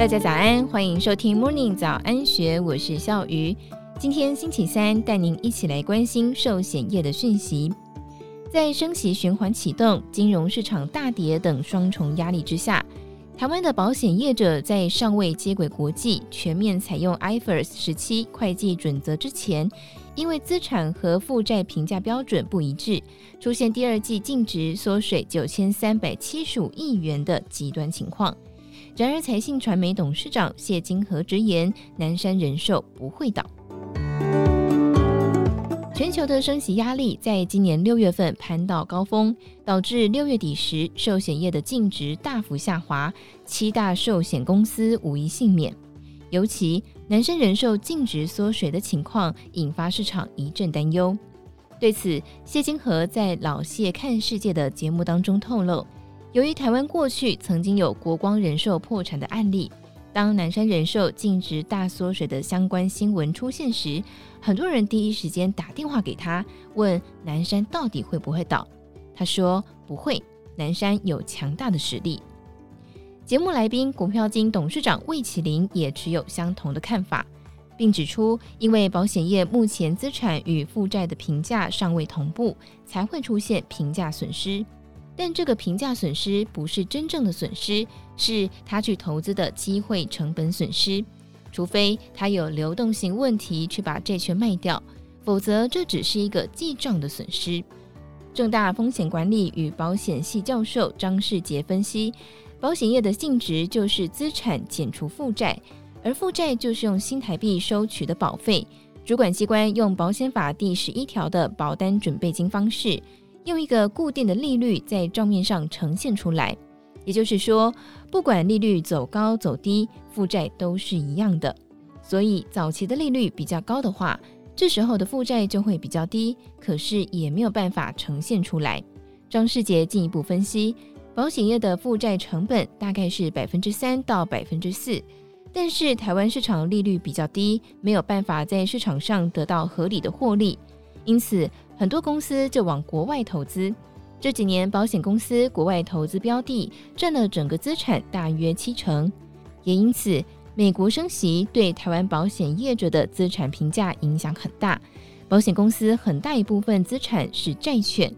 大家早安，欢迎收听 Morning 早安学，我是笑鱼。今天星期三，带您一起来关心寿险业的讯息。在升息循环启动、金融市场大跌等双重压力之下，台湾的保险业者在尚未接轨国际、全面采用 IFRS 十七会计准则之前，因为资产和负债评价标准不一致，出现第二季净值缩水九千三百七十五亿元的极端情况。然而，财信传媒董事长谢金河直言，南山人寿不会倒。全球的升息压力在今年六月份攀到高峰，导致六月底时寿险业的净值大幅下滑，七大寿险公司无一幸免。尤其南山人寿净值缩水的情况，引发市场一阵担忧。对此，谢金河在老谢看世界的节目当中透露。由于台湾过去曾经有国光人寿破产的案例，当南山人寿净值大缩水的相关新闻出现时，很多人第一时间打电话给他，问南山到底会不会倒。他说不会，南山有强大的实力。节目来宾股票金董事长魏启林也持有相同的看法，并指出，因为保险业目前资产与负债的评价尚未同步，才会出现评价损失。但这个评价损失不是真正的损失，是他去投资的机会成本损失。除非他有流动性问题去把债券卖掉，否则这只是一个记账的损失。正大风险管理与保险系教授张世杰分析，保险业的净值就是资产减除负债，而负债就是用新台币收取的保费。主管机关用保险法第十一条的保单准备金方式。用一个固定的利率在账面上呈现出来，也就是说，不管利率走高走低，负债都是一样的。所以早期的利率比较高的话，这时候的负债就会比较低，可是也没有办法呈现出来。张世杰进一步分析，保险业的负债成本大概是百分之三到百分之四，但是台湾市场利率比较低，没有办法在市场上得到合理的获利。因此，很多公司就往国外投资。这几年，保险公司国外投资标的占了整个资产大约七成。也因此，美国升息对台湾保险业者的资产评价影响很大。保险公司很大一部分资产是债券，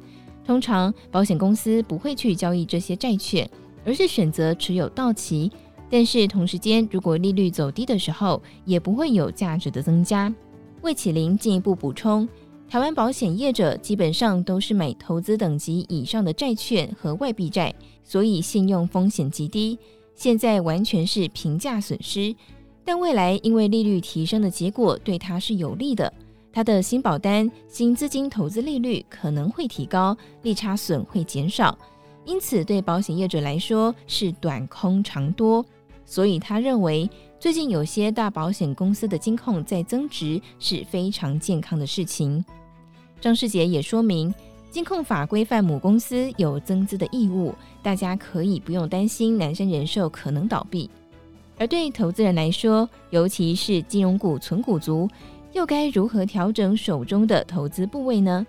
通常保险公司不会去交易这些债券，而是选择持有到期。但是同时间，如果利率走低的时候，也不会有价值的增加。魏启林进一步补充。台湾保险业者基本上都是买投资等级以上的债券和外币债，所以信用风险极低。现在完全是平价损失，但未来因为利率提升的结果对它是有利的，它的新保单新资金投资利率可能会提高，利差损会减少，因此对保险业者来说是短空长多。所以他认为，最近有些大保险公司的金控在增值是非常健康的事情。张世杰也说明，金控法规范母公司有增资的义务，大家可以不用担心南山人寿可能倒闭。而对投资人来说，尤其是金融股存股族，又该如何调整手中的投资部位呢？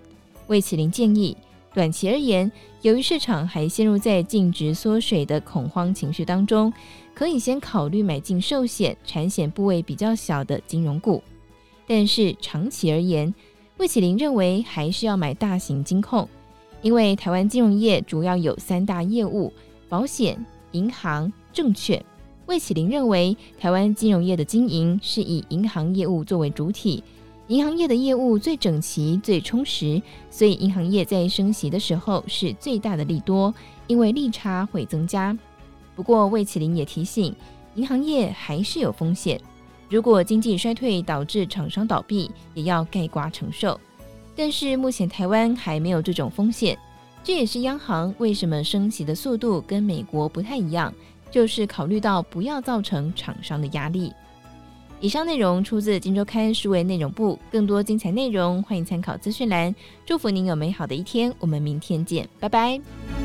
魏启林建议，短期而言，由于市场还陷入在净值缩水的恐慌情绪当中，可以先考虑买进寿险、产险部位比较小的金融股。但是长期而言，魏启林认为，还是要买大型金控，因为台湾金融业主要有三大业务：保险、银行、证券。魏启林认为，台湾金融业的经营是以银行业务作为主体，银行业的业务最整齐、最充实，所以银行业在升息的时候是最大的利多，因为利差会增加。不过，魏启林也提醒，银行业还是有风险。如果经济衰退导致厂商倒闭，也要盖瓜承受。但是目前台湾还没有这种风险，这也是央行为什么升息的速度跟美国不太一样，就是考虑到不要造成厂商的压力。以上内容出自《金周刊》数位内容部，更多精彩内容欢迎参考资讯栏。祝福您有美好的一天，我们明天见，拜拜。